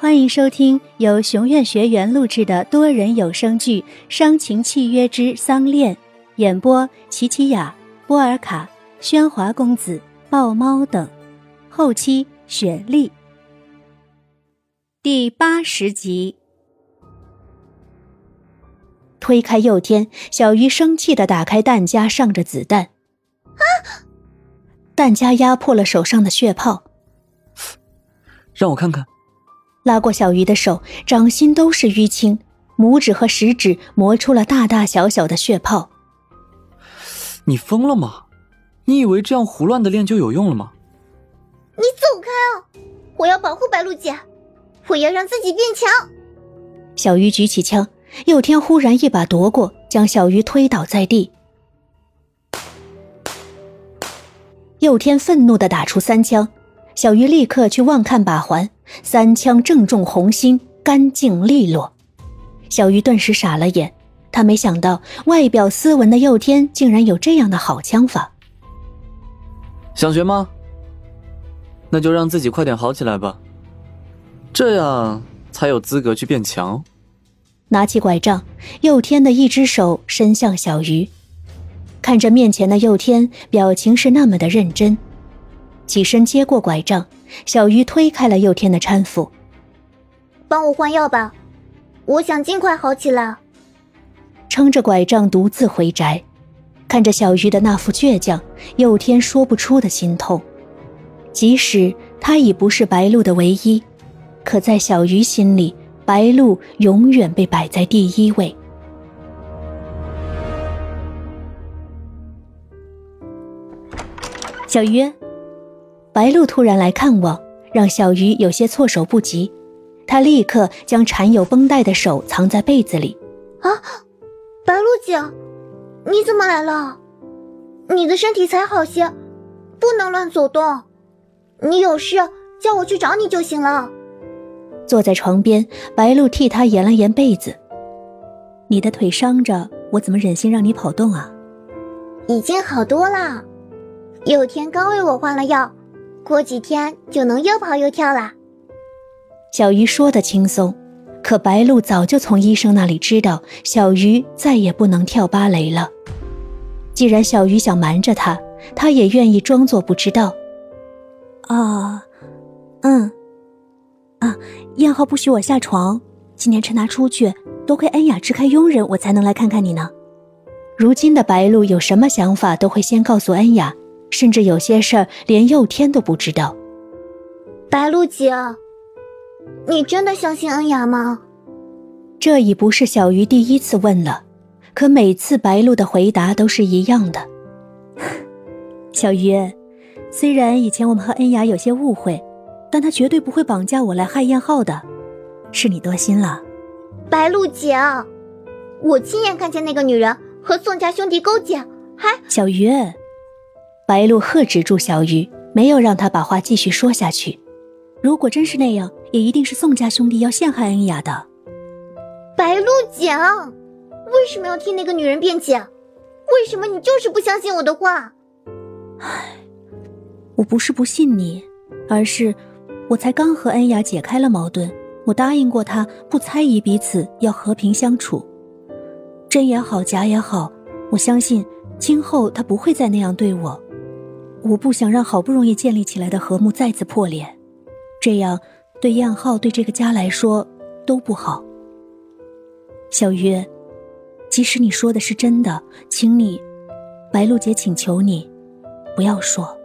欢迎收听由熊院学员录制的多人有声剧《伤情契约之丧恋》，演播：琪琪雅、波尔卡、喧哗公子、豹猫等，后期雪莉。第八十集，推开佑天，小鱼生气的打开弹夹，上着子弹。啊！弹夹压破了手上的血泡。让我看看。拉过小鱼的手，掌心都是淤青，拇指和食指磨出了大大小小的血泡。你疯了吗？你以为这样胡乱的练就有用了吗？你走开啊！我要保护白露姐，我要让自己变强。小鱼举起枪，佑天忽然一把夺过，将小鱼推倒在地。佑天愤怒的打出三枪，小鱼立刻去望看把环。三枪正中红心，干净利落。小鱼顿时傻了眼，他没想到外表斯文的佑天竟然有这样的好枪法。想学吗？那就让自己快点好起来吧，这样才有资格去变强。拿起拐杖，佑天的一只手伸向小鱼，看着面前的佑天，表情是那么的认真。起身接过拐杖，小鱼推开了佑天的搀扶，帮我换药吧，我想尽快好起来。撑着拐杖独自回宅，看着小鱼的那副倔强，佑天说不出的心痛。即使他已不是白鹿的唯一，可在小鱼心里，白鹿永远被摆在第一位。小鱼。白露突然来看望，让小鱼有些措手不及。他立刻将缠有绷带的手藏在被子里。啊，白露姐，你怎么来了？你的身体才好些，不能乱走动。你有事叫我去找你就行了。坐在床边，白露替他掩了掩被子。你的腿伤着，我怎么忍心让你跑动啊？已经好多了。有天刚为我换了药。过几天就能又跑又跳了。小鱼说的轻松，可白鹿早就从医生那里知道，小鱼再也不能跳芭蕾了。既然小鱼想瞒着他，他也愿意装作不知道。啊，嗯，啊，燕浩不许我下床，今天趁他出去，多亏恩雅支开佣人，我才能来看看你呢。如今的白鹿有什么想法，都会先告诉恩雅。甚至有些事儿连佑天都不知道。白露姐，你真的相信恩雅吗？这已不是小鱼第一次问了，可每次白露的回答都是一样的。小鱼，虽然以前我们和恩雅有些误会，但她绝对不会绑架我来害燕浩的，是你多心了。白露姐，我亲眼看见那个女人和宋家兄弟勾结，还小鱼。白露喝止住小鱼，没有让他把话继续说下去。如果真是那样，也一定是宋家兄弟要陷害恩雅的。白露讲，为什么要替那个女人辩解？为什么你就是不相信我的话？唉，我不是不信你，而是我才刚和恩雅解开了矛盾，我答应过她不猜疑彼此，要和平相处。真也好，假也好，我相信今后她不会再那样对我。我不想让好不容易建立起来的和睦再次破裂，这样对燕浩、对这个家来说都不好。小鱼，即使你说的是真的，请你，白露姐请求你，不要说。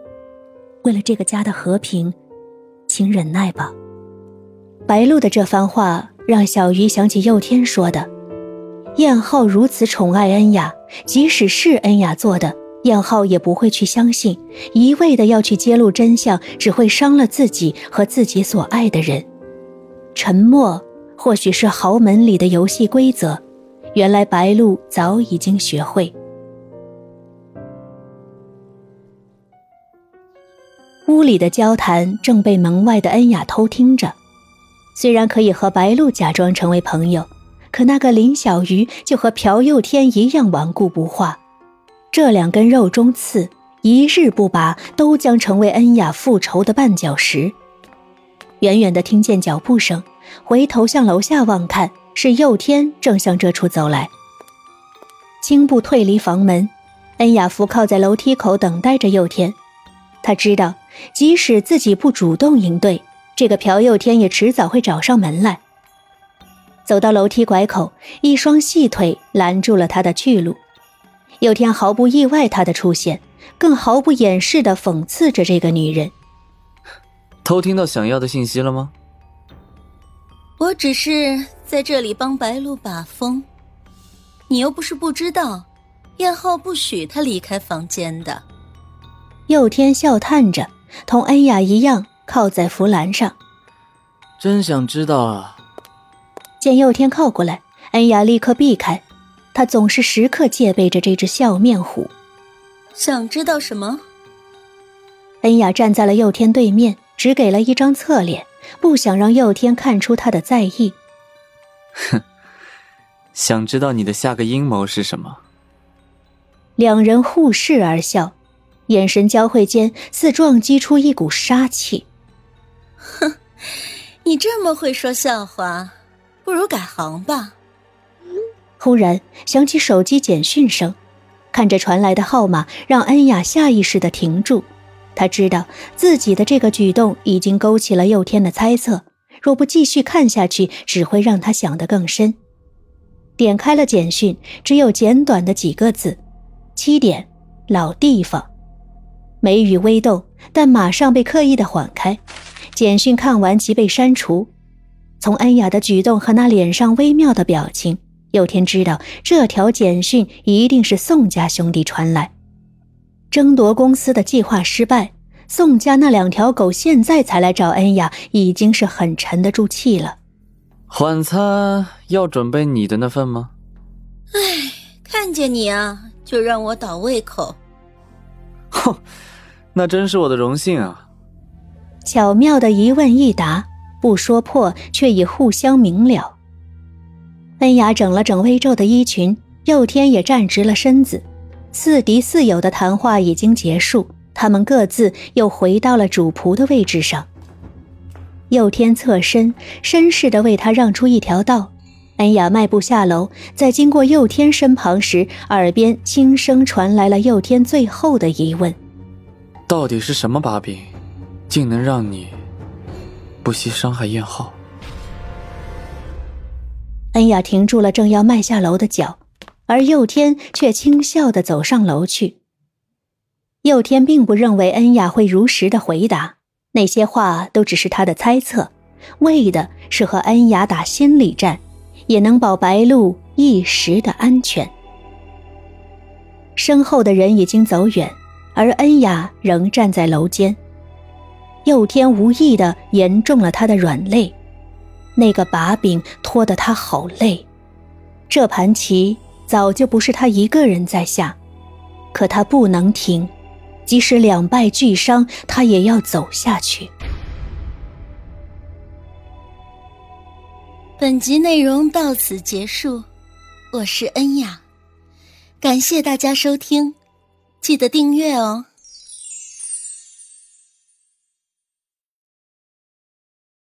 为了这个家的和平，请忍耐吧。白露的这番话让小鱼想起佑天说的：燕浩如此宠爱恩雅，即使是恩雅做的。燕浩也不会去相信，一味的要去揭露真相，只会伤了自己和自己所爱的人。沉默或许是豪门里的游戏规则，原来白露早已经学会。屋里的交谈正被门外的恩雅偷听着，虽然可以和白露假装成为朋友，可那个林小鱼就和朴佑天一样顽固不化。这两根肉中刺，一日不拔，都将成为恩雅复仇的绊脚石。远远的听见脚步声，回头向楼下望看，是佑天正向这处走来。轻步退离房门，恩雅扶靠在楼梯口等待着佑天。他知道，即使自己不主动应对，这个朴佑天也迟早会找上门来。走到楼梯拐口，一双细腿拦住了他的去路。佑天毫不意外他的出现，更毫不掩饰的讽刺着这个女人。偷听到想要的信息了吗？我只是在这里帮白露把风，你又不是不知道，燕浩不许他离开房间的。佑天笑叹着，同恩雅一样靠在扶栏上。真想知道啊。见佑天靠过来，恩雅立刻避开。她总是时刻戒备着这只笑面虎。想知道什么？恩雅站在了佑天对面，只给了一张侧脸，不想让佑天看出他的在意。哼，想知道你的下个阴谋是什么？两人互视而笑，眼神交汇间，似撞击出一股杀气。哼，你这么会说笑话。不如改行吧。忽然响起手机简讯声，看着传来的号码，让恩雅下意识的停住。她知道自己的这个举动已经勾起了佑天的猜测，若不继续看下去，只会让他想得更深。点开了简讯，只有简短的几个字：“七点，老地方。”眉宇微动，但马上被刻意的缓开。简讯看完即被删除。从恩雅的举动和那脸上微妙的表情，佑天知道这条简讯一定是宋家兄弟传来。争夺公司的计划失败，宋家那两条狗现在才来找恩雅，已经是很沉得住气了。晚餐要准备你的那份吗？唉，看见你啊，就让我倒胃口。哼，那真是我的荣幸啊。巧妙的一问一答。不说破，却已互相明了。恩雅整了整微皱的衣裙，佑天也站直了身子。似敌似友的谈话已经结束，他们各自又回到了主仆的位置上。佑天侧身，绅士的为他让出一条道。恩雅迈步下楼，在经过佑天身旁时，耳边轻声传来了佑天最后的疑问：“到底是什么把柄，竟能让你？”不惜伤害燕浩，恩雅停住了正要迈下楼的脚，而佑天却轻笑的走上楼去。佑天并不认为恩雅会如实的回答，那些话都只是他的猜测，为的是和恩雅打心理战，也能保白露一时的安全。身后的人已经走远，而恩雅仍站在楼间。佑天无意的言中了他的软肋，那个把柄拖得他好累。这盘棋早就不是他一个人在下，可他不能停，即使两败俱伤，他也要走下去。本集内容到此结束，我是恩雅，感谢大家收听，记得订阅哦。